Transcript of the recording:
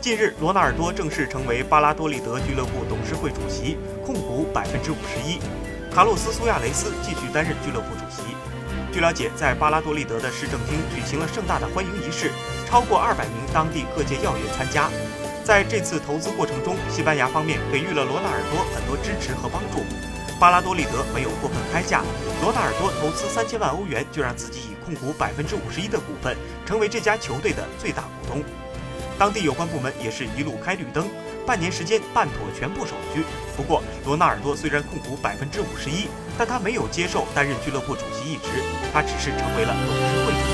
近日，罗纳尔多正式成为巴拉多利德俱乐部董事会主席，控股百分之五十一。卡洛斯·苏亚雷斯继续担任俱乐部主席。据了解，在巴拉多利德的市政厅举行了盛大的欢迎仪式，超过二百名当地各界要员参加。在这次投资过程中，西班牙方面给予了罗纳尔多很多支持和帮助。巴拉多利德没有过分开价，罗纳尔多投资三千万欧元就让自己以控股百分之五十一的股份，成为这家球队的最大股东。当地有关部门也是一路开绿灯，半年时间办妥全部手续。不过，罗纳尔多虽然控股百分之五十一，但他没有接受担任俱乐部主席一职，他只是成为了董事会。